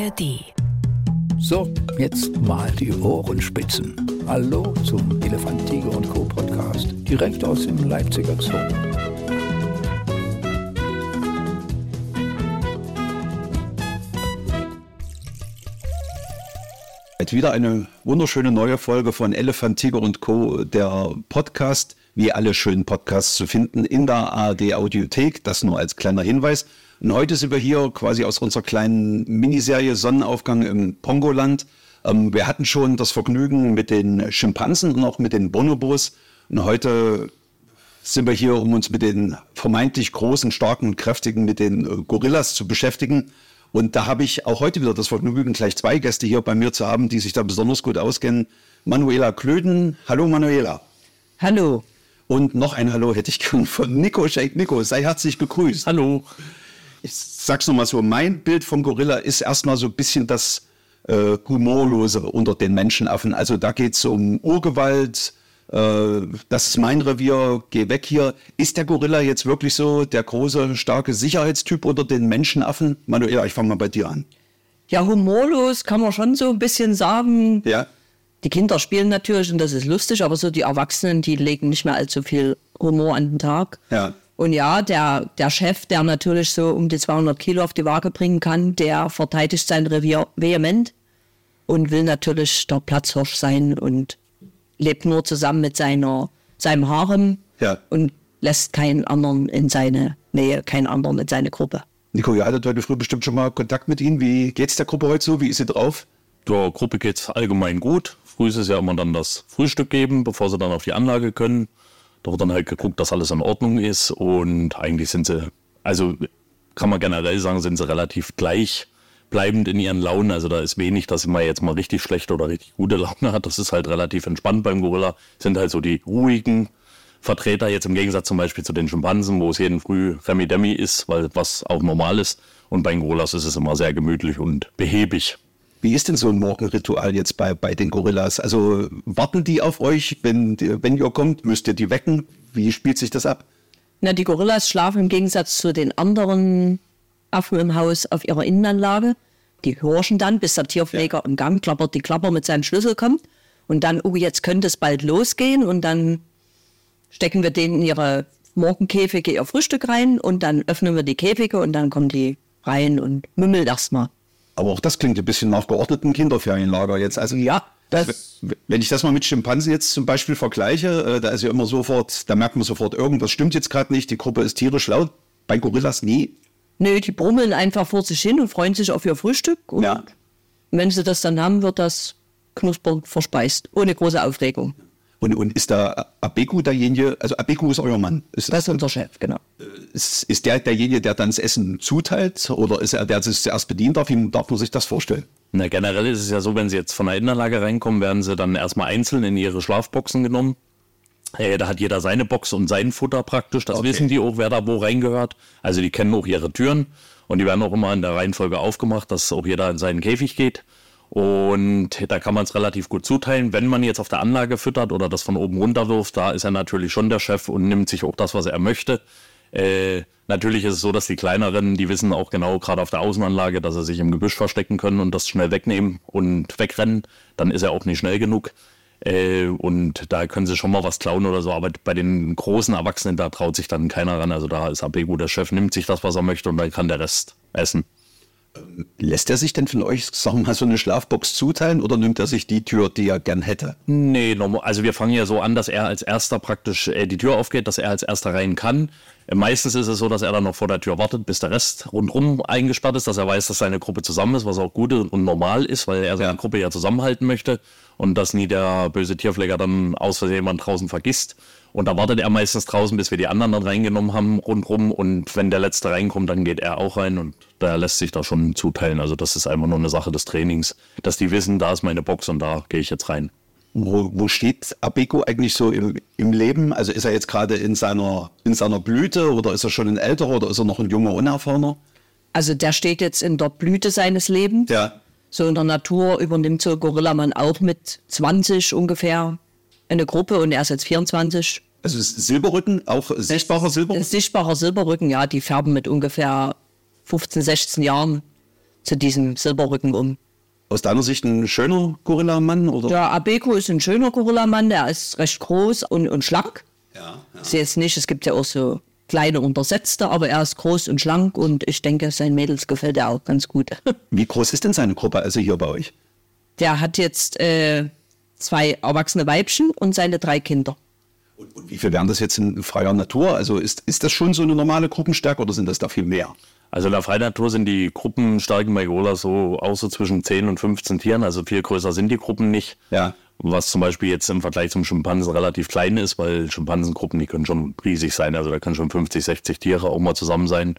ARD. So, jetzt mal die Ohrenspitzen. Hallo zum Elefant, Tiger und Co. Podcast, direkt aus dem Leipziger Zoo. Wieder eine wunderschöne neue Folge von Elefant, Tiger und Co., der Podcast, wie alle schönen Podcasts zu finden in der ARD Audiothek. Das nur als kleiner Hinweis. Und heute sind wir hier quasi aus unserer kleinen Miniserie Sonnenaufgang im Pongoland. Ähm, wir hatten schon das Vergnügen mit den Schimpansen und auch mit den Bonobos. Und heute sind wir hier, um uns mit den vermeintlich großen, starken und kräftigen, mit den äh, Gorillas zu beschäftigen. Und da habe ich auch heute wieder das Vergnügen, gleich zwei Gäste hier bei mir zu haben, die sich da besonders gut auskennen. Manuela Klöden. Hallo Manuela. Hallo. Und noch ein Hallo hätte ich gern von Nico Shake. Nico, sei herzlich gegrüßt. Hallo. Ich sag's nochmal so, mein Bild vom Gorilla ist erstmal so ein bisschen das äh, Humorlose unter den Menschenaffen. Also da geht's um Urgewalt, äh, das ist mein Revier, geh weg hier. Ist der Gorilla jetzt wirklich so der große, starke Sicherheitstyp unter den Menschenaffen? Manuela, ich fange mal bei dir an. Ja, humorlos kann man schon so ein bisschen sagen. Ja? Die Kinder spielen natürlich und das ist lustig, aber so die Erwachsenen, die legen nicht mehr allzu viel Humor an den Tag. Ja. Und ja, der, der Chef, der natürlich so um die 200 Kilo auf die Waage bringen kann, der verteidigt sein Revier vehement und will natürlich der Platzhirsch sein und lebt nur zusammen mit seiner, seinem Harem Ja. und lässt keinen anderen in seine Nähe, keinen anderen in seine Gruppe. Nico, ihr hattet heute früh bestimmt schon mal Kontakt mit ihnen. Wie geht's der Gruppe heute so? Wie ist sie drauf? Der Gruppe geht's allgemein gut. Früh ist es ja immer dann das Frühstück geben, bevor sie dann auf die Anlage können. Da wird dann halt geguckt, dass alles in Ordnung ist. Und eigentlich sind sie, also kann man generell sagen, sind sie relativ gleich bleibend in ihren Launen. Also da ist wenig, dass man jetzt mal richtig schlechte oder richtig gute Laune hat. Das ist halt relativ entspannt beim Gorilla. Sind halt so die ruhigen Vertreter jetzt im Gegensatz zum Beispiel zu den Schimpansen, wo es jeden Früh Remi Demi ist, weil was auch normal ist. Und bei Gorillas ist es immer sehr gemütlich und behäbig. Wie ist denn so ein Morgenritual jetzt bei, bei den Gorillas? Also warten die auf euch, wenn, wenn ihr kommt? Müsst ihr die wecken? Wie spielt sich das ab? Na, die Gorillas schlafen im Gegensatz zu den anderen Affen im Haus auf ihrer Innenanlage. Die horchen dann, bis der Tierpfleger im Gang klappert, die Klapper mit seinem Schlüssel kommt. Und dann, oh, jetzt könnte es bald losgehen. Und dann stecken wir denen in ihre Morgenkäfige ihr Frühstück rein. Und dann öffnen wir die Käfige und dann kommen die rein und mümmeln erstmal. Aber auch das klingt ein bisschen nach geordneten Kinderferienlager jetzt. Also ja, das- wenn ich das mal mit Schimpansen jetzt zum Beispiel vergleiche, äh, da ist ja immer sofort, da merkt man sofort, irgendwas stimmt jetzt gerade nicht, die Gruppe ist tierisch laut. Bei Gorillas nie. Nö, die brummeln einfach vor sich hin und freuen sich auf ihr Frühstück. Und Ja. wenn sie das dann haben, wird das knuspernd verspeist. Ohne große Aufregung. Und, und ist da Abeku derjenige, also Abeku ist euer Mann. Ist, Das ist unser Chef, genau. ist, ist der derjenige, der dann das Essen zuteilt? Oder ist er der, der sich zuerst bedient darf? Wie darf man sich das vorstellen? Na, generell ist es ja so, wenn sie jetzt von der Innenanlage reinkommen, werden sie dann erstmal einzeln in ihre Schlafboxen genommen. Äh, da hat jeder seine Box und sein Futter praktisch. Das Okay. wissen die auch, wer da wo reingehört. Also die kennen auch ihre Türen und die werden auch immer in der Reihenfolge aufgemacht, dass auch jeder in seinen Käfig geht. Und da kann man es relativ gut zuteilen. Wenn man jetzt auf der Anlage füttert oder das von oben runter wirft, da ist er natürlich schon der Chef und nimmt sich auch das, was er möchte. Äh, natürlich ist es so, dass die kleineren, die wissen auch genau, gerade auf der Außenanlage, dass sie sich im Gebüsch verstecken können und das schnell wegnehmen und wegrennen. Dann ist er auch nicht schnell genug. Äh, und da können sie schon mal was klauen oder so. Aber bei den großen Erwachsenen, da traut sich dann keiner ran. Also da ist Abegu der Chef, nimmt sich das, was er möchte und dann kann der Rest essen. Lässt er sich denn von euch, sagen wir mal, so eine Schlafbox zuteilen oder nimmt er sich die Tür, die er gern hätte? Nee, also wir fangen ja so an, dass er als erster praktisch äh, die Tür aufgeht, dass er als erster rein kann. Äh, Meistens ist es so, dass er dann noch vor der Tür wartet, bis der Rest rundrum eingesperrt ist, dass er weiß, dass seine Gruppe zusammen ist, was auch gut und normal ist, weil er seine Ja. Gruppe ja zusammenhalten möchte und dass nie der böse Tierpfleger dann aus Versehen jemand draußen vergisst. Und da wartet er meistens draußen, bis wir die anderen dann reingenommen haben rundrum und wenn der Letzte reinkommt, dann geht er auch rein und der lässt sich da schon zuteilen. Also das ist einfach nur eine Sache des Trainings, dass die wissen, da ist meine Box und da gehe ich jetzt rein. Wo, wo steht Abeko eigentlich so im, im Leben? Also ist er jetzt gerade in seiner, in seiner Blüte oder ist er schon ein älterer oder ist er noch ein junger, unerfahrener? Also der steht jetzt in der Blüte seines Lebens. Ja. So in der Natur übernimmt so ein Gorillamann auch mit 20 ungefähr eine Gruppe und er ist jetzt 24. Also ist Silberrücken, auch sichtbarer Silberrücken? Sichtbarer Silberrücken, ja, die färben mit ungefähr 15, 16 Jahren zu diesem Silberrücken um. Aus deiner Sicht ein schöner Gorillamann? Oder? Der Abeko ist ein schöner Gorillamann, der ist recht groß und, und schlank. Ja, ja. Ist jetzt nicht, es gibt ja auch so kleine Untersetzte, aber er ist groß und schlank und ich denke, seinen Mädels gefällt er auch ganz gut. Wie groß ist denn seine Gruppe also hier bei euch? Der hat jetzt äh, zwei erwachsene Weibchen und seine drei Kinder. Und, und wie viel wären das jetzt in freier Natur? Also ist, ist das schon so eine normale Gruppenstärke oder sind das da viel mehr? Also in der Freinatur sind die Gruppenstarken bei Gola so auch so zwischen 10 und 15 Tieren, also viel größer sind die Gruppen nicht. Ja. Was zum Beispiel jetzt im Vergleich zum Schimpansen relativ klein ist, weil Schimpansengruppen, die können schon riesig sein, also da können schon 50, 60 Tiere auch mal zusammen sein.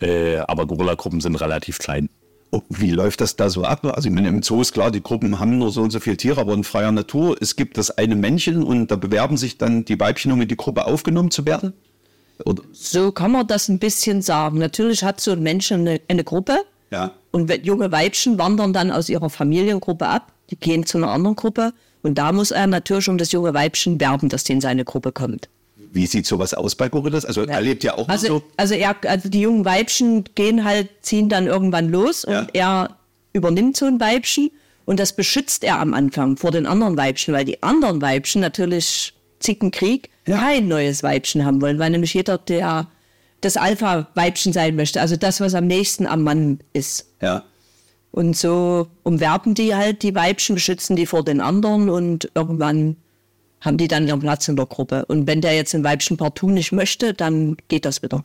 Äh, aber Gorilla-Gruppen sind relativ klein. Oh, Wie läuft das da so ab? Also ich meine, im Zoo ist klar, die Gruppen haben nur so und so viele Tiere, aber in freier Natur, es gibt das eine Männchen und da bewerben sich dann die Weibchen, um in die Gruppe aufgenommen zu werden? Oder? So kann man das ein bisschen sagen. Natürlich hat so ein Mensch eine, eine Gruppe Ja. und junge Weibchen wandern dann aus ihrer Familiengruppe ab, die gehen zu einer anderen Gruppe und da muss er natürlich um das junge Weibchen werben, dass die in seine Gruppe kommt. Wie sieht sowas aus bei Gorillas? Also er lebt ja auch Also, so. also, er, also die jungen Weibchen gehen halt, ziehen dann irgendwann los und Ja. er übernimmt so ein Weibchen und das beschützt er am Anfang vor den anderen Weibchen, weil die anderen Weibchen natürlich Zickenkrieg Ja. kein neues Weibchen haben wollen, weil nämlich jeder der das Alpha-Weibchen sein möchte, also das, was am nächsten am Mann ist. Ja. Und so umwerben die halt die Weibchen, beschützen die vor den anderen und irgendwann haben die dann ihren Platz in der Gruppe. Und wenn der jetzt ein Weibchen partout nicht möchte, dann geht das wieder.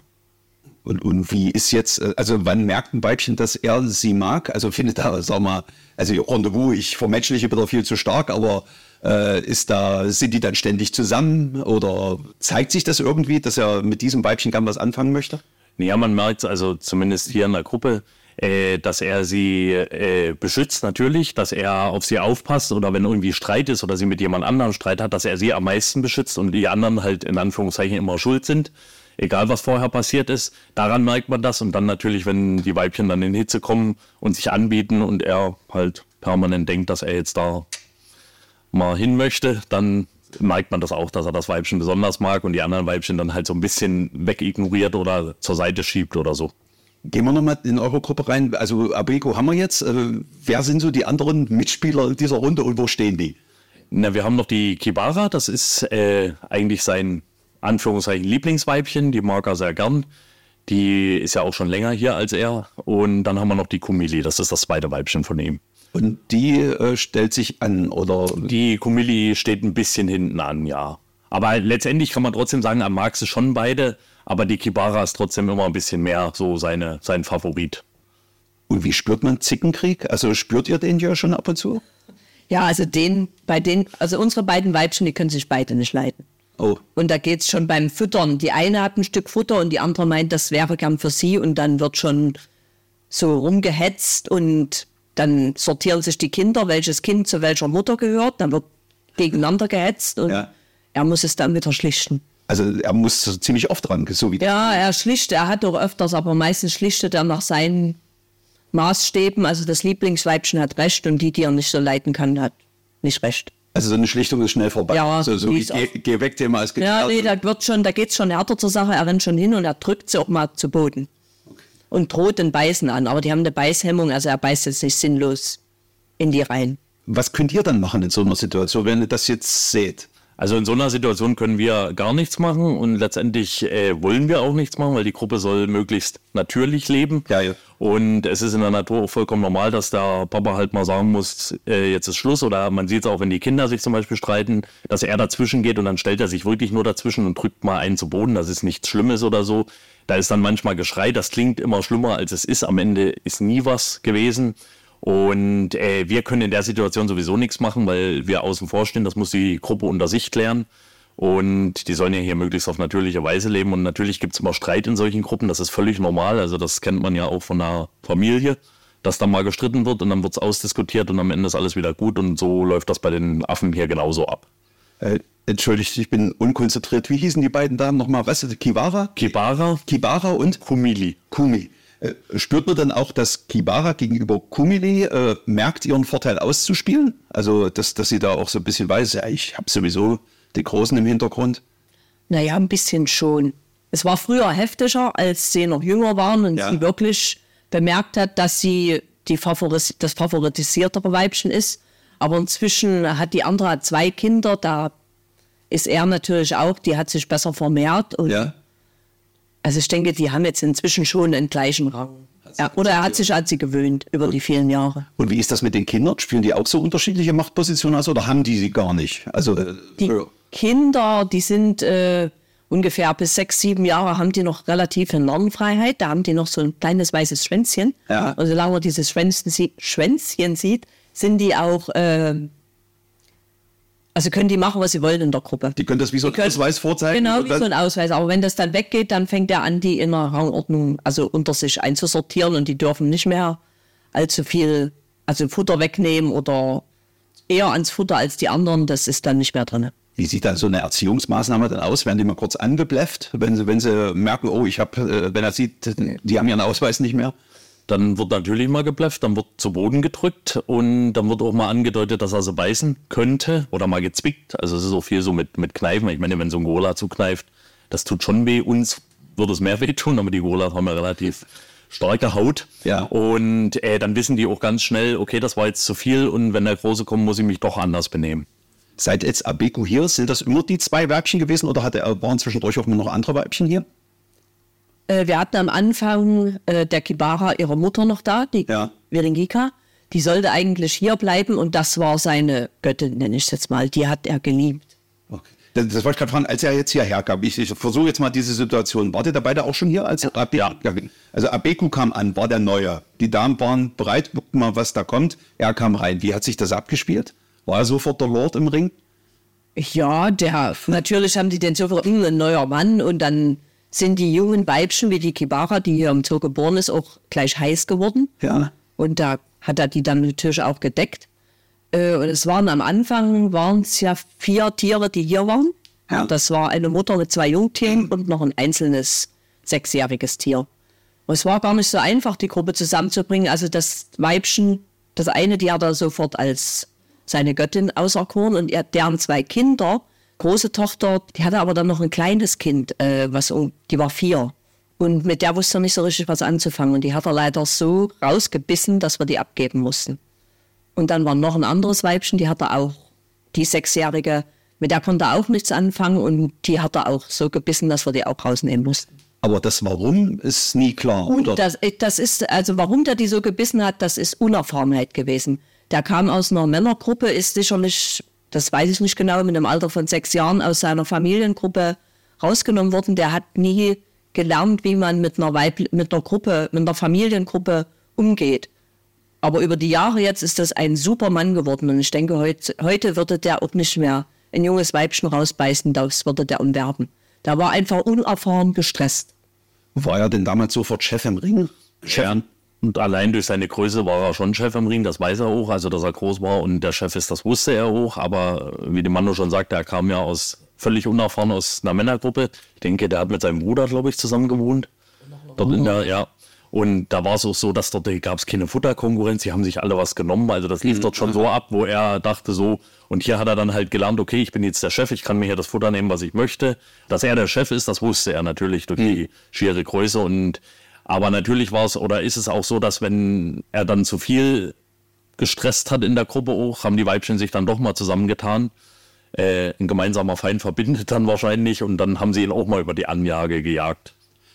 Und, und wie ist jetzt, äh, also wann merkt ein Weibchen, dass er sie mag? Also findet er, sag mal, also Rendezvous, ich vermenschliche wieder viel zu stark, aber äh, ist da, sind die dann ständig zusammen oder zeigt sich das irgendwie, dass er mit diesem Weibchen gern was anfangen möchte? Ja, man merkt also zumindest hier in der Gruppe, äh, dass er sie äh, beschützt natürlich, dass er auf sie aufpasst oder wenn irgendwie Streit ist oder sie mit jemand anderem Streit hat, dass er sie am meisten beschützt und die anderen halt in Anführungszeichen immer schuld sind. Egal was vorher passiert ist, daran merkt man das und dann natürlich, wenn die Weibchen dann in Hitze kommen und sich anbieten und er halt permanent denkt, dass er jetzt da mal hin möchte, dann merkt man das auch, dass er das Weibchen besonders mag und die anderen Weibchen dann halt so ein bisschen wegignoriert oder zur Seite schiebt oder so. Gehen wir nochmal in eure Gruppe rein. Also Abeko haben wir jetzt. Äh, wer sind so die anderen Mitspieler dieser Runde und wo stehen die? Na, wir haben noch die Kibara, das ist äh, eigentlich sein Anführungszeichen Lieblingsweibchen, die mag er sehr gern. Die ist ja auch schon länger hier als er. Und dann haben wir noch die Kumili, das ist das zweite Weibchen von ihm. Und die äh, stellt sich an oder Die Kumili steht ein bisschen hinten an, ja. Aber letztendlich kann man trotzdem sagen, er mag sie schon beide, aber die Kibara ist trotzdem immer ein bisschen mehr so seine, sein Favorit. und wie spürt man Zickenkrieg? Also spürt ihr den ja schon ab und zu? Ja, also den, bei den, also unsere beiden Weibchen, die können sich beide nicht leiden. Oh, Und da geht's schon beim Füttern. Die eine hat ein Stück Futter und die andere meint, das wäre gern für sie und dann wird schon so rumgehetzt und dann sortieren sich die Kinder, welches Kind zu welcher Mutter gehört, dann wird gegeneinander gehetzt und Ja. er muss es dann wieder schlichten. Also er muss ziemlich oft ran, so wie Ja, er schlichtet, er hat doch öfters, aber meistens schlichtet er nach seinen Maßstäben. Also das Lieblingsweibchen hat recht und die, die er nicht so leiten kann, hat nicht recht. Also so eine Schlichtung ist schnell vorbei. Ja, so, so ist geh, geh weg, Thema ist Ja, nee, da wird schon, da geht's schon härter zur Sache. Er rennt schon hin und er drückt sie auch mal zu Boden. Und droht den Beißen an. Aber die haben eine Beißhemmung, also er beißt jetzt nicht sinnlos in die rein. Was könnt ihr dann machen in so einer Situation, wenn ihr das jetzt seht? Also in so einer Situation können wir gar nichts machen und letztendlich äh, wollen wir auch nichts machen, weil die Gruppe soll möglichst natürlich leben. Ja, ja. Und es ist in der Natur auch vollkommen normal, dass der Papa halt mal sagen muss, äh, jetzt ist Schluss. Oder man sieht es auch, wenn die Kinder sich zum Beispiel streiten, dass er dazwischen geht und dann stellt er sich wirklich nur dazwischen und drückt mal einen zu Boden. Das ist nichts Schlimmes oder so. Da ist dann manchmal Geschrei, das klingt immer schlimmer, als es ist. Am Ende ist nie was gewesen. Und äh, wir können in der Situation sowieso nichts machen, weil wir außen vor stehen. Das muss die Gruppe unter sich klären. Und die sollen ja hier möglichst auf natürliche Weise leben. Und natürlich gibt es immer Streit in solchen Gruppen. Das ist völlig normal. Also das kennt man ja auch von einer Familie, dass da mal gestritten wird und dann wird es ausdiskutiert und am Ende ist alles wieder gut. Und so läuft das bei den Affen hier genauso ab. Äh, entschuldigt, ich bin unkonzentriert. Wie hießen die beiden Damen nochmal? Was ist Kibara? Kibara, Kibara und Kumili. Kumi. Äh, spürt man dann auch, dass Kibara gegenüber Kumili äh, merkt, ihren Vorteil auszuspielen? Also, dass, dass sie da auch so ein bisschen weiß, ja, ich habe sowieso die Großen im Hintergrund. Naja, ein bisschen schon. Es war früher heftiger, als sie noch jünger waren und Ja. sie wirklich bemerkt hat, dass sie die Favoris das favoritisiertere Weibchen ist. Aber inzwischen hat die andere zwei Kinder, da ist er natürlich auch, die hat sich besser vermehrt. Und Ja. Also ich denke, die haben jetzt inzwischen schon einen gleichen Rang. Ja, oder er hat sich an sie gewöhnt über die vielen Jahre. Und wie ist das mit den Kindern? Spielen die auch so unterschiedliche Machtpositionen aus oder haben die sie gar nicht? Also, äh, Die ja. Kinder, die sind äh, ungefähr bis sechs, sieben Jahre, haben die noch relative Normfreiheit. Da haben die noch so ein kleines weißes Schwänzchen. Ja. Und solange man dieses Schwänzchen, Schwänzchen sieht, sind die auch, äh, also können die machen, was sie wollen in der Gruppe. die können das wie so ein Ausweis vorzeigen? Genau, wie so ein Ausweis. Aber wenn das dann weggeht, dann fängt er an, die in einer Rangordnung, also unter sich einzusortieren und die dürfen nicht mehr allzu viel, also Futter wegnehmen oder eher ans Futter als die anderen. Das ist dann nicht mehr drin. Wie sieht dann so eine Erziehungsmaßnahme dann aus? Werden die mal kurz angebläfft, wenn sie, wenn sie merken, oh, ich habe, äh, wenn er sieht, die haben ihren Ausweis nicht mehr? Dann wird natürlich mal geblufft, dann wird zu Boden gedrückt und dann wird auch mal angedeutet, dass er sie beißen könnte oder mal gezwickt. Also es ist auch viel so mit, mit Kneifen. Ich meine, wenn so ein Gorilla zukneift, das tut schon weh. Uns würde es mehr weh tun, aber die Gorillas haben ja relativ starke Haut. Ja. Und äh, dann wissen die auch ganz schnell, okay, das war jetzt zu viel und wenn der Große kommt, muss ich mich doch anders benehmen. Seit jetzt Abeku hier sind das immer die zwei Weibchen gewesen oder hatte, er- waren zwischendurch auch noch andere Weibchen hier? Äh, wir hatten am Anfang äh, der Kibara ihre Mutter noch da, die Ja. Viringika. Die sollte eigentlich hier bleiben und das war seine Göttin, nenne ich es jetzt mal. Die hat er geliebt. Okay. Das, das wollte ich gerade fragen, als er jetzt hierher kam. Ich, ich versuche jetzt mal diese Situation. Wart ihr da beide auch schon hier? Als Abeku, Ja. Also Abeku kam an, war der Neue. Die Damen waren bereit, gucken mal, was da kommt. Er kam rein. Wie hat sich das abgespielt? War er sofort der Lord im Ring? Ja, der, natürlich haben die den sofort, "Hm, ein neuer Mann und dann sind die jungen Weibchen wie die Kibara, die hier im Zoo geboren ist, auch gleich heiß geworden. Ja. Und da hat er die dann natürlich auch gedeckt. Äh, und es waren am Anfang, waren es ja vier Tiere, die hier waren. Ja. Das war eine Mutter mit zwei Jungtieren und noch ein einzelnes sechsjähriges Tier. Und es war gar nicht so einfach, die Gruppe zusammenzubringen. Also das Weibchen, das eine, die hat er sofort als seine Göttin auserkoren und er, deren zwei Kinder, große Tochter, die hatte aber dann noch ein kleines Kind, äh, was, um- die war vier. Und mit der wusste er nicht so richtig was anzufangen. Und die hat er leider so rausgebissen, dass wir die abgeben mussten. Und dann war noch ein anderes Weibchen, die hat er auch, die Sechsjährige, mit der konnte er auch nichts anfangen und die hat er auch so gebissen, dass wir die auch rausnehmen mussten. Aber das Warum ist nie klar. Oder? Das, äh, das ist, also warum der die so gebissen hat, das ist Unerfahrenheit gewesen. Der kam aus einer Männergruppe, ist sicherlich, das weiß ich nicht genau, mit einem Alter von sechs Jahren aus seiner Familiengruppe rausgenommen worden. Der hat nie gelernt, wie man mit einer, Weib mit einer Gruppe, mit einer Familiengruppe umgeht. Aber über die Jahre jetzt ist das ein super Mann geworden. Und ich denke, heute, heute würde der auch nicht mehr ein junges Weibchen rausbeißen, das würde der umwerben. Der war einfach unerfahren gestresst. War er denn damals sofort Chef im Ring? Ja. Und allein durch seine Größe war er schon Chef im Ring, das weiß er auch, also dass er groß war und der Chef ist, das wusste er auch. Aber wie die Mando schon sagte, er kam ja aus völlig unerfahren aus einer Männergruppe. Ich denke, der hat mit seinem Bruder, glaube ich, zusammen gewohnt. Dort in der, ja. Und da war es auch so, dass dort gab es keine Futterkonkurrenz, die haben sich alle was genommen. Also das lief dort schon so ab, wo er dachte so, und hier hat er dann halt gelernt, okay, ich bin jetzt der Chef, ich kann mir hier das Futter nehmen, was ich möchte. Dass er der Chef ist, das wusste er natürlich durch die schiere Größe. Und aber natürlich war es oder ist es auch so, dass wenn er dann zu viel gestresst hat in der Gruppe auch, haben die Weibchen sich dann doch mal zusammengetan. Äh, ein gemeinsamer Feind verbindet dann wahrscheinlich und dann haben sie ihn auch mal über die Anjage gejagt.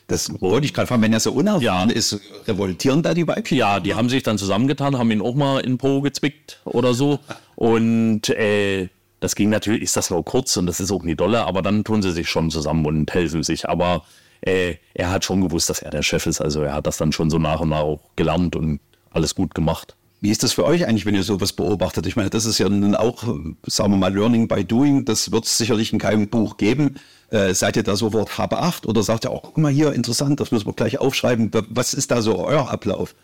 Das wollte ich gerade fragen, wenn er so unerfahren Ja. ist, revoltieren da die Weibchen? Ja, die haben sich dann zusammengetan, haben ihn auch mal in Po gezwickt oder so. Und äh, das ging natürlich, ist das nur kurz und das ist auch nie dolle, aber dann tun sie sich schon zusammen und helfen sich. Aber äh, er hat schon gewusst, dass er der Chef ist. Also er hat das dann schon so nach und nach auch gelernt und alles gut gemacht. Wie ist das für euch eigentlich, wenn ihr sowas beobachtet? Ich meine, das ist ja nun auch, sagen wir mal, Learning by Doing. Das wird es sicherlich in keinem Buch geben. Äh, seid ihr da sofort habe acht oder sagt ihr auch, guck mal hier, interessant, das müssen wir gleich aufschreiben. Was ist da so euer Ablauf?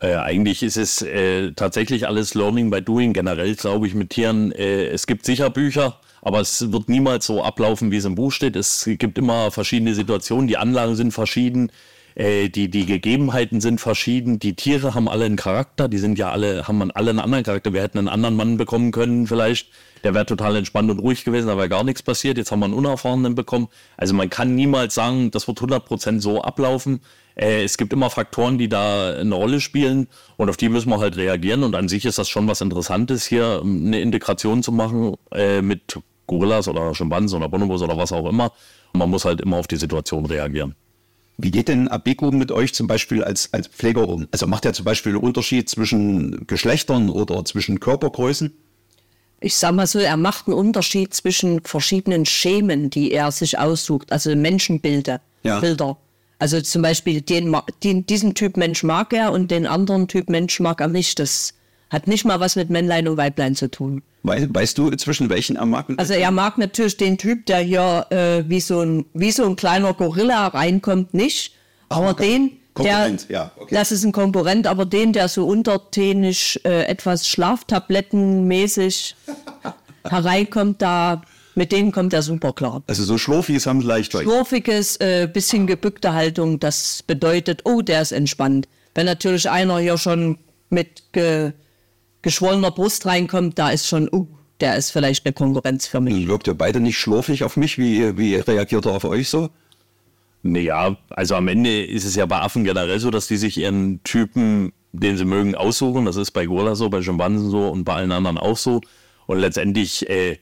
Äh, eigentlich ist es äh, tatsächlich alles Learning by Doing. Generell glaube ich mit Tieren, äh, es gibt sicher Bücher, aber es wird niemals so ablaufen, wie es im Buch steht. Es gibt immer verschiedene Situationen, die Anlagen sind verschieden. Äh, die, die Gegebenheiten sind verschieden. Die Tiere haben alle einen Charakter. Die sind ja alle, haben alle einen anderen Charakter. Wir hätten einen anderen Mann bekommen können vielleicht. Der wäre total entspannt und ruhig gewesen, da wäre gar nichts passiert. Jetzt haben wir einen Unerfahrenen bekommen. Also man kann niemals sagen, das wird 100% so ablaufen. Äh, es gibt immer Faktoren, die da eine Rolle spielen und auf die müssen wir halt reagieren. Und an sich ist das schon was Interessantes, hier eine Integration zu machen äh, mit Gorillas oder Schimpansen oder Bonobos oder was auch immer. Und man muss halt immer auf die Situation reagieren. Wie geht denn Abeko mit euch zum Beispiel als, als Pfleger um? Also macht er zum Beispiel einen Unterschied zwischen Geschlechtern oder zwischen Körpergrößen? Ich sag mal so, er macht einen Unterschied zwischen verschiedenen Schemen, die er sich aussucht, also Menschenbilder. Ja. Bilder. Also zum Beispiel den, den, diesen Typ Mensch mag er und den anderen Typ Mensch mag er nicht. Das hat nicht mal was mit Männlein und Weiblein zu tun. Wei- Weißt du, zwischen welchen er mag? Also er mag natürlich den Typ, der hier äh, wie, so ein, wie so ein kleiner Gorilla reinkommt, nicht. Aber den, der, ja, okay. das ist ein Konkurrent, aber den, der so untertänisch äh, etwas Schlaftablettenmäßig hereinkommt, da mit denen kommt er super klar. also so Schlurfis haben es leicht. euch. Schlurfiges, äh, bisschen gebückte Haltung, das bedeutet, oh, der ist entspannt. Wenn natürlich einer hier schon mit ge, geschwollener Brust reinkommt, da ist schon, oh, der ist vielleicht eine Konkurrenz für mich. Wirkt ihr beide nicht schlurfig auf mich? Wie, wie reagiert er auf euch so? Naja, also am Ende ist es ja bei Affen generell so, dass die sich ihren Typen, den sie mögen, aussuchen. Das ist bei Gorilla so, bei Schimpansen so und bei allen anderen auch so. Und letztendlich äh,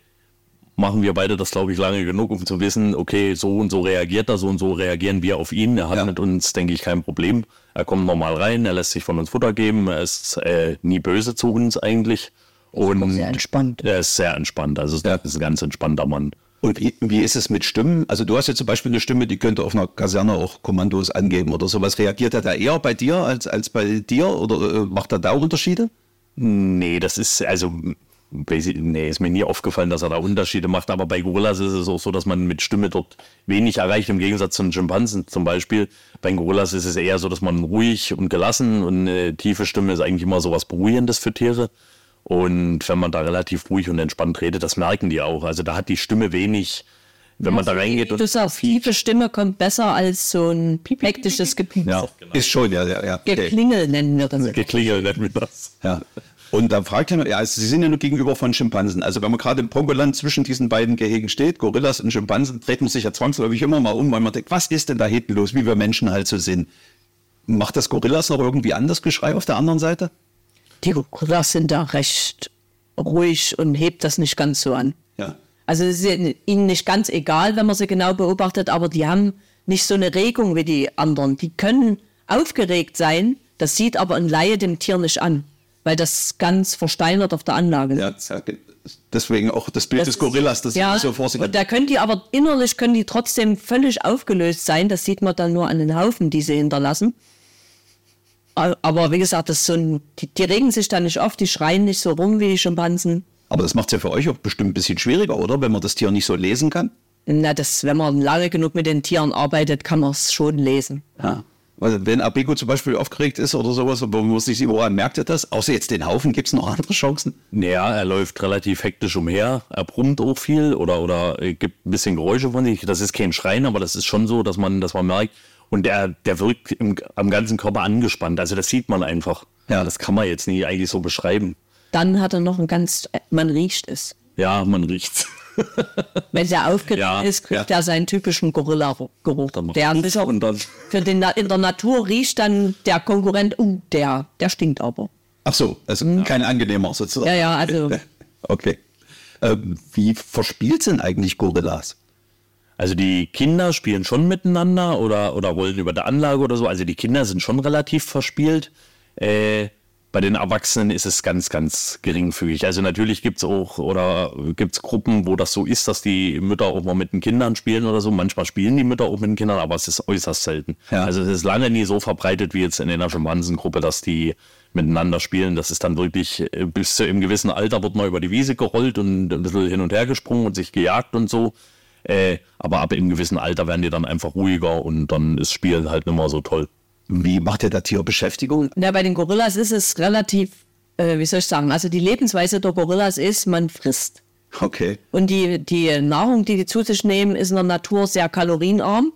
machen wir beide das, glaube ich, lange genug, um zu wissen, okay, so und so reagiert er, so und so reagieren wir auf ihn. Er hat Ja. mit uns, denke ich, kein Problem. Er kommt normal rein, er lässt sich von uns Futter geben, er ist äh, nie böse zu uns eigentlich. Und sehr entspannt. Er ist sehr entspannt, also er ist ein ganz entspannter Mann. Und wie, wie ist es mit Stimmen? Also du hast ja zum Beispiel eine Stimme, die könnte auf einer Kaserne auch Kommandos angeben oder sowas. Reagiert er da eher bei dir als, als bei dir oder äh, macht er da auch Unterschiede? Nee, das ist, also, ich- nee, ist mir nie aufgefallen, dass er da Unterschiede macht. Aber bei Gorillas ist es auch so, dass man mit Stimme dort wenig erreicht, im Gegensatz zu den Schimpansen zum Beispiel. Bei Gorillas ist es eher so, dass man ruhig und gelassen und eine tiefe Stimme ist eigentlich immer so was Beruhigendes für Tiere. Und wenn man da relativ ruhig und entspannt redet, das merken die auch. Also da hat die Stimme wenig, wenn man da reingeht und Du sagst, tiefe Stimme kommt besser als so ein hektisches Gepiep. ja, Ist schon, ja, ja, ja. Okay. Geklingel nennen wir das. geklingelt nennt man das. ja. Und da fragt er, ja, also Sie sind ja nur gegenüber von Schimpansen. Also wenn man gerade im Pongoland zwischen diesen beiden Gehegen steht, Gorillas und Schimpansen, dreht man sich ja zwangsläufig immer mal um, weil man denkt, was ist denn da hinten los, wie wir Menschen halt so sind. Macht das Gorillas noch irgendwie anders Geschrei auf der anderen Seite? Die Gorillas sind da recht ruhig und hebt das nicht ganz so an. Ja. Also es ist ihnen nicht ganz egal, wenn man sie genau beobachtet, aber die haben nicht so eine Regung wie die anderen. Die können aufgeregt sein, das sieht aber ein Laie dem Tier nicht an, weil das ganz versteinert auf der Anlage ist. Ja, deswegen auch das Bild Das des Gorillas, das ja, ich so vor sich und da können die aber innerlich können die trotzdem völlig aufgelöst sein. Das sieht man dann nur an den Haufen, die sie hinterlassen. Aber wie gesagt, das so ein, die, die regen sich da nicht auf, die schreien nicht so rum wie die Schimpansen. Aber das macht es ja für euch auch bestimmt ein bisschen schwieriger, oder? Wenn man das Tier nicht so lesen kann. Na, das, wenn man lange genug mit den Tieren arbeitet, kann man es schon lesen. Ja. Also wenn Abeko zum Beispiel aufgeregt ist oder sowas, aber man muss sich woran merkt er das? Außer jetzt den Haufen, gibt es noch andere Chancen? Naja, er läuft relativ hektisch umher, er brummt auch viel oder, oder äh, gibt ein bisschen Geräusche von sich. Das ist kein Schreien, aber das ist schon so, dass man, dass man merkt, und der, der wirkt im, am ganzen Körper angespannt. Also das sieht man einfach. Ja. das kann man jetzt nie eigentlich so beschreiben. Dann hat er noch ein ganz, man riecht es. Ja, man riecht's. Wenn der aufgeregt Ja, ist, kriegt ja. er seinen typischen Gorilla-Geruch. Der und dann- für den, Na- in der Natur riecht dann der Konkurrent, uh, der, der stinkt aber. Ach so, also kein angenehmer sozusagen. Ja, ja, also Okay. Ähm, wie verspielt sind eigentlich Gorillas? Also die Kinder spielen schon miteinander oder, oder rollen über der Anlage oder so. Also die Kinder sind schon relativ verspielt. Äh, bei den Erwachsenen ist es ganz, ganz geringfügig. Also natürlich gibt's auch oder gibt's Gruppen, wo das so ist, dass die Mütter auch mal mit den Kindern spielen oder so. Manchmal spielen die Mütter auch mit den Kindern, aber es ist äußerst selten. Ja. Also es ist lange nie so verbreitet wie jetzt in der Schimpansengruppe, dass die miteinander spielen. Das ist dann wirklich, äh, bis zu einem gewissen Alter wird man über die Wiese gerollt und ein bisschen hin und her gesprungen und sich gejagt und so. Äh, aber ab einem gewissen Alter werden die dann einfach ruhiger und dann ist Spielen halt nicht mehr so toll. Wie macht ihr da Tierbeschäftigung? Ja, bei den Gorillas ist es relativ, äh, wie soll ich sagen, also die Lebensweise der Gorillas ist, man frisst. Okay. Und die, die Nahrung, die die zu sich nehmen, ist in der Natur sehr kalorienarm.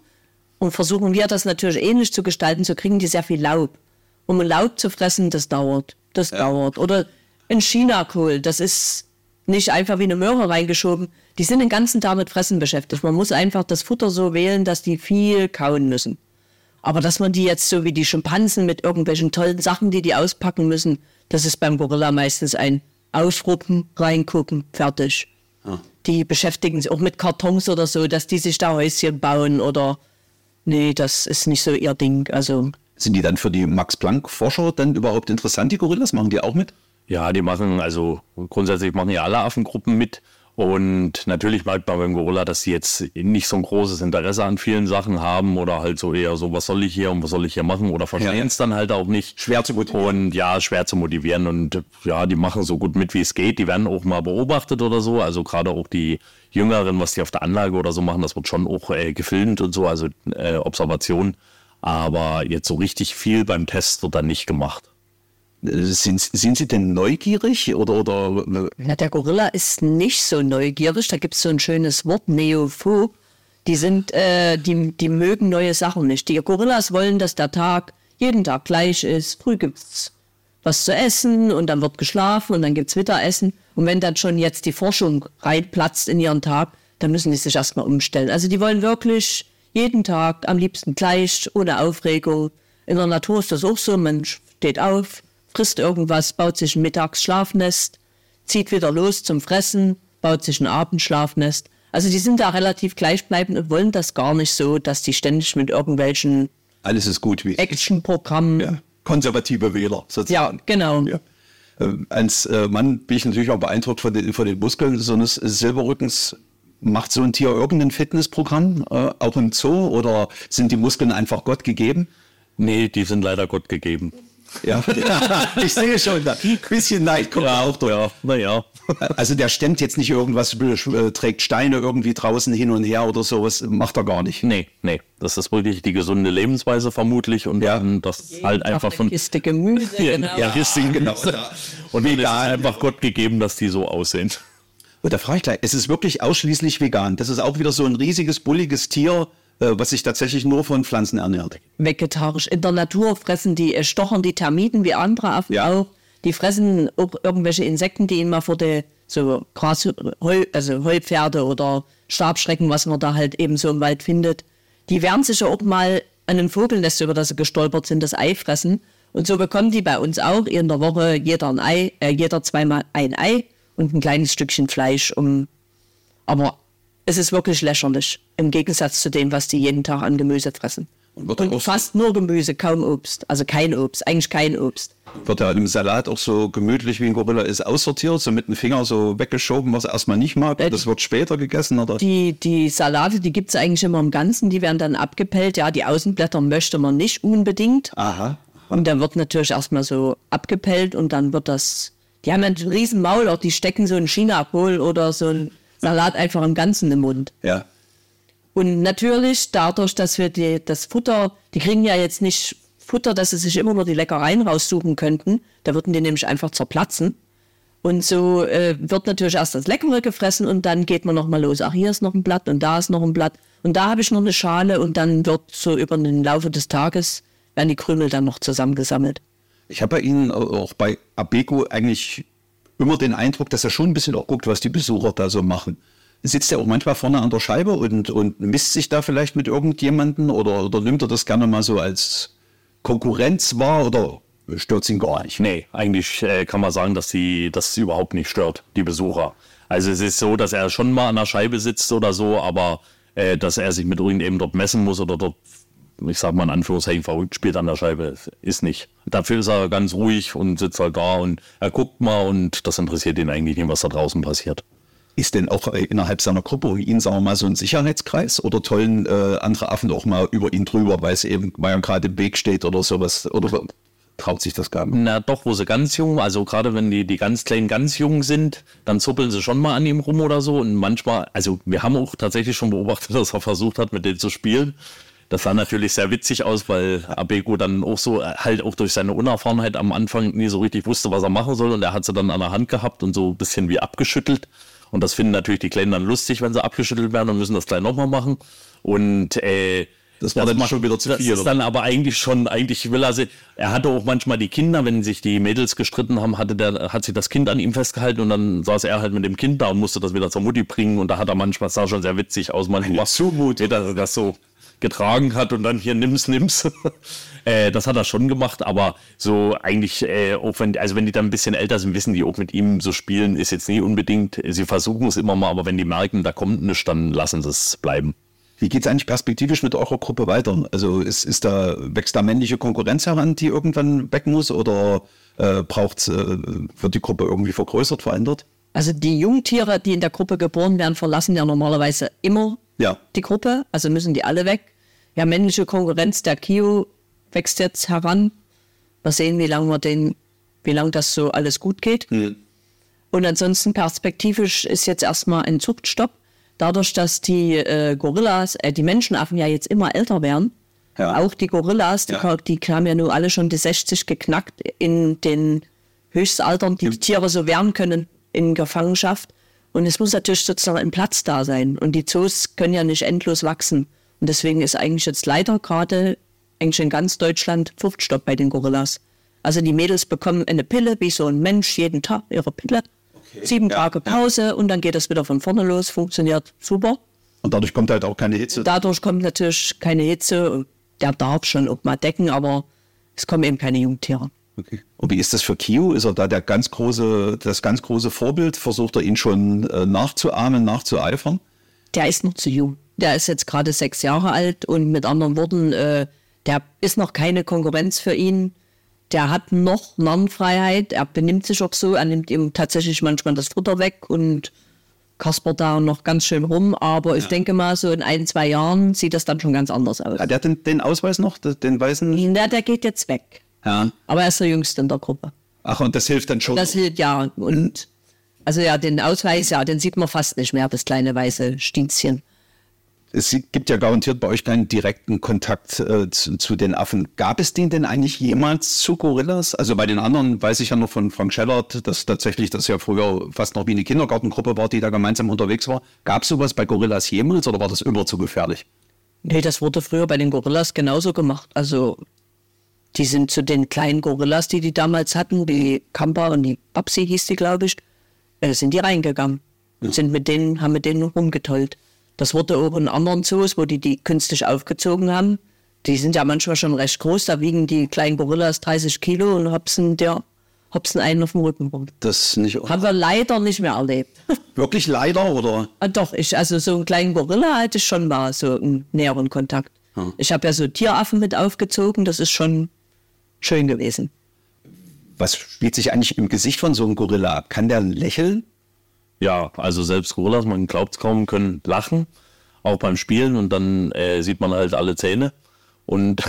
und versuchen wir das natürlich ähnlich zu gestalten, so kriegen die sehr viel Laub. Um Laub zu fressen, das dauert. Das dauert. Oder ein Chinakohl, das ist nicht einfach wie eine Möhre reingeschoben. Die sind den ganzen Tag mit Fressen beschäftigt. Man muss einfach das Futter so wählen, dass die viel kauen müssen. Aber dass man die jetzt so wie die Schimpansen mit irgendwelchen tollen Sachen, die die auspacken müssen, das ist beim Gorilla meistens ein Aufruppen, reingucken, fertig. Die beschäftigen sich auch mit Kartons oder so, dass die sich da Häuschen bauen oder nee, das ist nicht so ihr Ding. Also Sind die dann für die Max-Planck-Forscher dann überhaupt interessant, die Gorillas? Machen die auch mit? Ja, die machen, also grundsätzlich machen ja alle Affengruppen mit. Und natürlich merkt man beim Gorilla, dass sie jetzt nicht so ein großes Interesse an vielen Sachen haben oder halt so eher so, was soll ich hier und was soll ich hier machen oder verstehen es dann halt auch nicht. Schwer zu motivieren. Und ja, schwer zu motivieren und ja, die machen so gut mit, wie es geht. Die werden auch mal beobachtet oder so. Also gerade auch die Jüngeren, was die auf der Anlage oder so machen, das wird schon auch äh, gefilmt und so, also äh, Observation. Aber jetzt so richtig viel beim Test wird dann nicht gemacht. Sind, sind sie denn neugierig oder, oder Ja, der Gorilla ist nicht so neugierig. Da gibt es so ein schönes Wort, Neophob. Die sind, äh, die, die mögen neue Sachen nicht. Die Gorillas wollen, dass der Tag jeden Tag gleich ist. Früh gibt's was zu essen und dann wird geschlafen und dann gibt's Mittagessen. Und wenn dann schon jetzt die Forschung reinplatzt in ihren Tag, dann müssen die sich erstmal umstellen. Also die wollen wirklich jeden Tag am liebsten gleich, ohne Aufregung. In der Natur ist das auch so. Man steht auf, frisst irgendwas, baut sich ein Mittagsschlafnest, zieht wieder los zum Fressen, baut sich ein Abendschlafnest. Also die sind da relativ gleichbleibend und wollen das gar nicht so, dass die ständig mit irgendwelchen alles ist gut wie Actionprogrammen. ja, konservative Wähler sozusagen? Ja, genau. Ja. Ähm, Als äh, Mann bin ich natürlich auch beeindruckt von den, von den Muskeln so eines Silberrückens. Macht so ein Tier irgendein Fitnessprogramm, äh, auch im Zoo, oder sind die Muskeln einfach Gott gegeben? Nee, die sind leider Gott gegeben. Ja, ich sehe schon, da. ein bisschen Neid kommt da auch durch. Ja, naja. Also der stemmt jetzt nicht irgendwas, äh, trägt Steine irgendwie draußen hin und her oder sowas, macht er gar nicht. Nee, nee. Das ist wirklich die gesunde Lebensweise vermutlich und Ja. das halt einfach Eine von. Kiste Gemüse, genau. Ja, richtig, genau. Und dann ist es einfach Gott gegeben, dass die so aussehen. Und da frage ich gleich, es ist wirklich ausschließlich vegan. Das ist auch wieder so ein riesiges, bulliges Tier, was sich tatsächlich nur von Pflanzen ernährt. vegetarisch. In der Natur fressen die, äh, stochern die Termiten wie andere Affen Ja. auch. Die fressen auch irgendwelche Insekten, die ihnen mal vor der so Gras, Heu, also Heupferde oder Stabschrecken, was man da halt eben so im Wald findet. Die werden sich ja auch mal an einem Vogelnest, über das sie gestolpert sind, das Ei fressen. Und so bekommen die bei uns auch in der Woche jeder ein Ei, äh, jeder zweimal ein Ei und ein kleines Stückchen Fleisch, um aber es ist wirklich lächerlich im Gegensatz zu dem, was die jeden Tag an Gemüse fressen. Und wird Und fast nur Gemüse, kaum Obst. Also kein Obst, eigentlich kein Obst. Wird ja im Salat auch so gemütlich wie ein Gorilla ist aussortiert, so mit dem Finger so weggeschoben, was er erstmal nicht mag. Das wird später gegessen, oder? Die, die Salate, die gibt's eigentlich immer im Ganzen, die werden dann abgepellt. Ja, die Außenblätter möchte man nicht unbedingt. Aha. Und dann wird natürlich erstmal so abgepellt und dann wird das. Die haben einen riesen Maul, auch die stecken so einen Chinakohl oder so einen Salat einfach im Ganzen im Mund. Ja. Und natürlich dadurch, dass wir die, das Futter, die kriegen ja jetzt nicht Futter, dass sie sich immer nur die Leckereien raussuchen könnten. Da würden die nämlich einfach zerplatzen. Und so äh, wird natürlich erst das Leckere gefressen und dann geht man nochmal los. Ach, hier ist noch ein Blatt und da ist noch ein Blatt. Und da habe ich noch eine Schale und dann wird so über den Laufe des Tages werden die Krümel dann noch zusammengesammelt. Ich habe bei Ihnen, auch bei Abeco, eigentlich immer den Eindruck, dass er schon ein bisschen auch guckt, was die Besucher da so machen. Sitzt er auch manchmal vorne an der Scheibe und, und misst sich da vielleicht mit irgendjemanden oder, oder nimmt er das gerne mal so als Konkurrenz wahr oder stört ihn gar nicht? Nee, eigentlich äh, kann man sagen, dass sie das überhaupt nicht stört, die Besucher. Also es ist so, dass er schon mal an der Scheibe sitzt oder so, aber äh, dass er sich mit irgendjemandem dort messen muss oder dort, ich sag mal in Anführungszeichen, verrückt spielt an der Scheibe, ist nicht. Dafür ist er ganz ruhig und sitzt halt da und er guckt mal und das interessiert ihn eigentlich nicht, was da draußen passiert. Ist denn auch äh, innerhalb seiner Gruppe ihn, sagen wir mal, so ein Sicherheitskreis oder tollen äh, andere Affen auch mal über ihn drüber, weil es eben, er gerade im Weg steht oder sowas? Oder traut sich das gar nicht? Na doch, wo sie ganz jung, also gerade wenn die, die ganz kleinen ganz jung sind, dann zuppeln sie schon mal an ihm rum oder so. Und manchmal, also wir haben auch tatsächlich schon beobachtet, dass er versucht hat, mit denen zu spielen. Das sah natürlich sehr witzig aus, weil Abego dann auch so, äh, halt auch durch seine Unerfahrenheit am Anfang nie so richtig wusste, was er machen soll. Und er hat sie dann an der Hand gehabt und so ein bisschen wie abgeschüttelt. Und das finden natürlich die Kleinen dann lustig, wenn sie abgeschüttelt werden und müssen das gleich nochmal machen. Und äh, Das war dann macht- schon wieder zu das viel, ist oder? dann aber eigentlich schon, eigentlich will er sie, er hatte auch manchmal die Kinder, wenn sich die Mädels gestritten haben, hatte der, hat sich das Kind an ihm festgehalten und dann saß er halt mit dem Kind da und musste das wieder zur Mutti bringen und da hat er manchmal, das sah schon sehr witzig aus, manchmal, Zumutung. dass er das so getragen hat und dann hier nimm's, nimm's. äh, das hat er schon gemacht, aber so eigentlich, äh, auch wenn, also wenn die dann ein bisschen älter sind, wissen die auch mit ihm so spielen, ist jetzt nie unbedingt, sie versuchen es immer mal, aber wenn die merken, da kommt nichts, dann lassen sie es bleiben. Wie geht es eigentlich perspektivisch mit eurer Gruppe weiter? Also ist, ist da, wächst da männliche Konkurrenz heran, die irgendwann weg muss oder äh, braucht's, äh, wird die Gruppe irgendwie vergrößert, verändert? Also die Jungtiere, die in der Gruppe geboren werden, verlassen ja normalerweise immer Ja. die Gruppe, also müssen die alle weg. Ja, männliche Konkurrenz, der Kio wächst jetzt heran. Mal sehen, wie lange wir den, wie lange das so alles gut geht. Und ansonsten perspektivisch ist jetzt erstmal ein Zuchtstopp. Dadurch, dass die äh, Gorillas, äh, die Menschenaffen ja jetzt immer älter werden, Ja. auch die Gorillas, die, Ja. die haben ja nun alle schon die 60 geknackt in den Höchstaltern, die, die Tiere so werden können in Gefangenschaft. Und es muss natürlich sozusagen ein Platz da sein. Und die Zoos können ja nicht endlos wachsen. Und deswegen ist eigentlich jetzt leider gerade eigentlich in ganz Deutschland Zuchtstopp bei den Gorillas. Also die Mädels bekommen eine Pille, wie so ein Mensch, jeden Tag ihre Pille. Sieben Ja, Tage Pause und dann geht es wieder von vorne los. Funktioniert super. Und dadurch kommt halt auch keine Hitze. Dadurch kommt natürlich keine Hitze. Der darf schon auch mal decken, aber es kommen eben keine Jungtiere. Okay. Und wie ist das für Kio? Ist er da der ganz große, das ganz große Vorbild? Versucht er ihn schon äh, nachzuahmen, nachzueifern? Der ist noch zu jung. Der ist jetzt gerade sechs Jahre alt und mit anderen Worten, äh, der ist noch keine Konkurrenz für ihn. Der hat noch Narrenfreiheit. Er benimmt sich auch so. Er nimmt ihm tatsächlich manchmal das Futter weg und kaspert da noch ganz schön rum. Aber ich denke mal, so in ein, zwei Jahren sieht das dann schon ganz anders aus. Hat er den, den Ausweis noch, den, weißen? Der, der geht jetzt weg. Ja. Aber er ist der Jüngste in der Gruppe. Ach, und das hilft dann schon. Das hilft ja. Und also ja, den Ausweis, ja, den sieht man fast nicht mehr, das kleine weiße Stiezchen. Es gibt ja garantiert bei euch keinen direkten Kontakt äh, zu, zu den Affen. Gab es den denn eigentlich jemals zu Gorillas? Also bei den anderen weiß ich ja noch von Frank Schellert, dass tatsächlich das ja früher fast noch wie eine Kindergartengruppe war, die da gemeinsam unterwegs war. Gab es sowas bei Gorillas jemals oder war das immer zu gefährlich? Nee, das wurde früher bei den Gorillas genauso gemacht. Also die sind zu den kleinen Gorillas, die die damals hatten, die Kampa und die Babsi hieß die, glaube ich, äh, sind die reingegangen. Und sind mit denen, haben mit denen rumgetollt. Das wurde auch in anderen Zoos, wo die die künstlich aufgezogen haben. Die sind ja manchmal schon recht groß, da wiegen die kleinen Gorillas 30 Kilo und hopsen der, hopsen einen auf dem Rücken rum. Das nicht Haben wir leider nicht mehr erlebt. wirklich leider oder? Ah, doch, ich, also so einen kleinen Gorilla hatte ich schon mal so einen näheren Kontakt. Ich habe ja so Tieraffen mit aufgezogen, das ist schon schön gewesen. Was spielt sich eigentlich im Gesicht von so einem Gorilla ab? Kann der lächeln? Ja, also selbst Gorillas, man glaubt es kaum, können lachen, auch beim Spielen und dann äh, sieht man halt alle Zähne und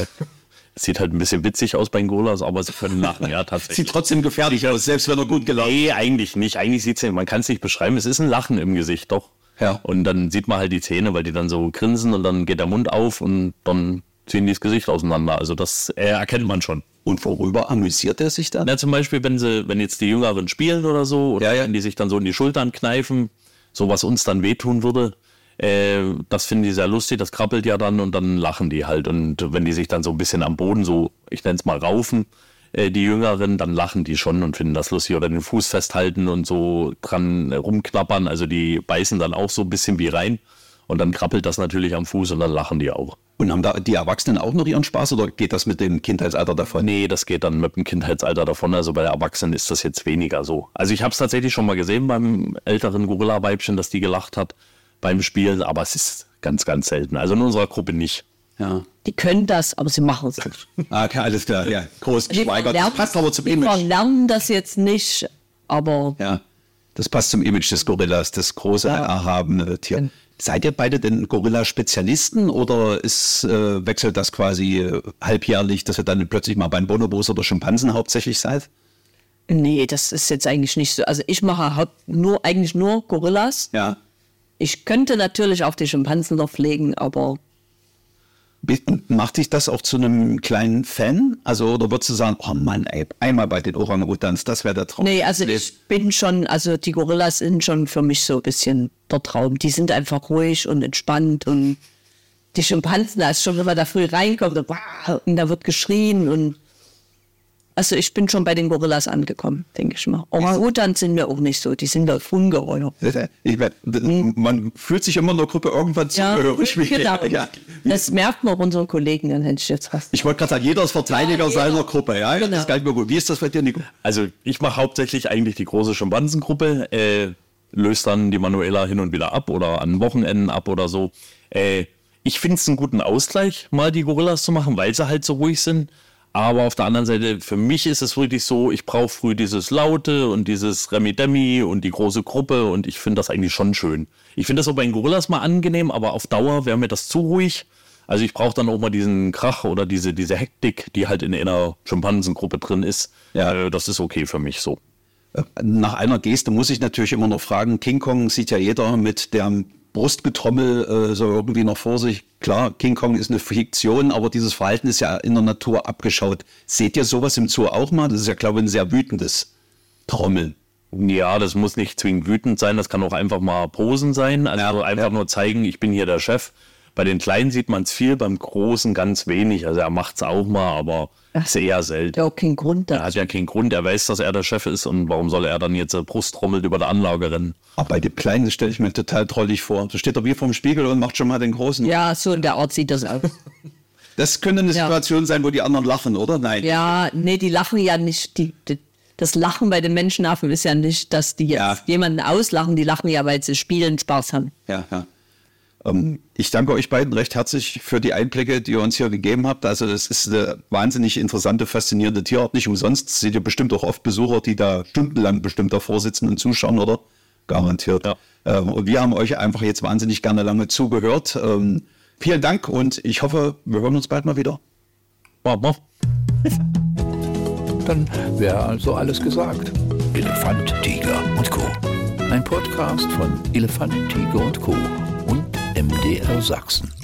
es sieht halt ein bisschen witzig aus bei den Gorillas, aber sie können lachen, ja, tatsächlich. Sieht trotzdem gefährlich aus, selbst wenn er gut gelaufen Nee, eigentlich nicht. Eigentlich sieht's ja, man kann es nicht beschreiben. Es ist ein Lachen im Gesicht, doch. Ja. Und dann sieht man halt die Zähne, weil die dann so grinsen und dann geht der Mund auf und dann ziehen die das Gesicht auseinander. Also das äh, erkennt man schon. Und worüber amüsiert er sich dann? Na, zum Beispiel, wenn sie, wenn jetzt die Jüngeren spielen oder so, oder Ja, ja. wenn die sich dann so in die Schultern kneifen, so was uns dann wehtun würde, äh, das finden die sehr lustig, das krabbelt ja dann und dann lachen die halt. Und wenn die sich dann so ein bisschen am Boden so, ich nenne es mal raufen, äh, die Jüngeren, dann lachen die schon und finden das lustig. Oder den Fuß festhalten und so dran rumknappern. Also die beißen dann auch so ein bisschen wie rein. Und dann krabbelt das natürlich am Fuß und dann lachen die auch. Und haben da die Erwachsenen auch noch ihren Spaß oder geht das mit dem Kindheitsalter davon? Nee, das geht dann mit dem Kindheitsalter davon. Also bei der Erwachsenen ist das jetzt weniger so. Also ich habe es tatsächlich schon mal gesehen beim älteren Gorilla-Weibchen, dass die gelacht hat beim Spielen, aber es ist ganz, ganz selten. Also in unserer Gruppe nicht. Ja. Die können das, aber sie machen es nicht. Ah, Okay, alles klar, ja. Groß Die geschweigert. Das passt aber zum die Image. verlernen das jetzt nicht, aber Ja, das passt zum Image des Gorillas, das große, erhabene Tier. Seid ihr beide denn Gorilla-Spezialisten oder ist, äh, wechselt das quasi äh, halbjährlich, dass ihr dann plötzlich mal bei Bonobos oder Schimpansen hauptsächlich seid? nee, das ist jetzt eigentlich nicht so. Also ich mache nur, eigentlich nur Gorillas. Ja. Ich könnte natürlich auch die Schimpansen noch pflegen, aber Macht dich das auch zu einem kleinen Fan? Also, oder würdest du sagen, oh Mann, ey, einmal bei den Orang-Utans, das wäre der Traum? nee, also ich bin schon, also die Gorillas sind schon für mich so ein bisschen der Traum. Die sind einfach ruhig und entspannt und die Schimpansen, als schon wenn man da früh reinkommt, und, wow, und da wird geschrien und also ich bin schon bei den Gorillas angekommen, denke ich mal. Orang-Utans sind mir auch nicht so, die sind da ungeheuer. Ich mein, man fühlt sich immer in der Gruppe irgendwann zugehörig. Ja, genau. ja. Das merkt man auch unseren Kollegen, dann hätte ich jetzt fast. Ich wollte gerade sagen, jeder ist Verteidiger Ja, jeder. seiner Gruppe. Ja, Genau. das kann ich mir gut. Wie ist das bei dir, Nico? Also ich mache hauptsächlich eigentlich die große Schimpansengruppe, äh, löst dann die Manuela hin und wieder ab oder an Wochenenden ab oder so. Äh, ich finde es einen guten Ausgleich, mal die Gorillas zu machen, weil sie halt so ruhig sind. Aber auf der anderen Seite, für mich ist es wirklich so, ich brauche früh dieses Laute und dieses Remi-Demi und die große Gruppe und ich finde das eigentlich schon schön. Ich finde das auch bei den Gorillas mal angenehm, aber auf Dauer wäre mir das zu ruhig. Also ich brauche dann auch mal diesen Krach oder diese, diese Hektik, die halt in einer Schimpansengruppe drin ist. Ja. Äh, das ist okay für mich so. Nach einer Geste muss ich natürlich immer noch fragen, King Kong sieht ja jeder mit der Brustgetrommel äh, so irgendwie noch vor sich. Klar, King Kong ist eine Fiktion, aber dieses Verhalten ist ja in der Natur abgeschaut. Seht ihr sowas im Zoo auch mal? Das ist ja, glaube ich, ein sehr wütendes Trommeln. Ja, das muss nicht zwingend wütend sein, das kann auch einfach mal Posen sein. Also einfach nur zeigen, ich bin hier der Chef. Bei den Kleinen sieht man es viel, beim Großen ganz wenig. Also er macht es auch mal, aber ist eher selten. Ja, auch kein Grund Er hat ja keinen Grund, er weiß, dass er der Chef ist und warum soll er dann jetzt äh, brusttrommelt über der Anlage rennen? Aber bei dem Kleinen stelle ich mir total trollig vor. Da steht er wie vorm Spiegel und macht schon mal den Großen. Ja, so in der Art sieht das aus. Das könnte eine Ja. Situation sein, wo die anderen lachen, oder? Nein. Ja, nee, die lachen ja nicht. Die, die, das Lachen bei den Menschenaffen ist ja nicht, dass die jetzt Ja. jemanden auslachen. Die lachen ja, weil sie spielen, Spaß haben. Ja, ja. Ähm, ich danke euch beiden recht herzlich für die Einblicke, die ihr uns hier gegeben habt. Also das ist eine wahnsinnig interessante, faszinierende Tierart. Nicht umsonst seht ihr bestimmt auch oft Besucher, die da stundenlang bestimmt davor sitzen und zuschauen, oder? Garantiert. Ja. Ähm, und wir haben euch einfach jetzt wahnsinnig gerne lange zugehört. Ähm, vielen Dank und ich hoffe, wir hören uns bald mal wieder. Mach mal. Dann wäre also alles gesagt. Elefant, Tiger und Co. Ein Podcast von Elefant, Tiger und Co. MDR Sachsen.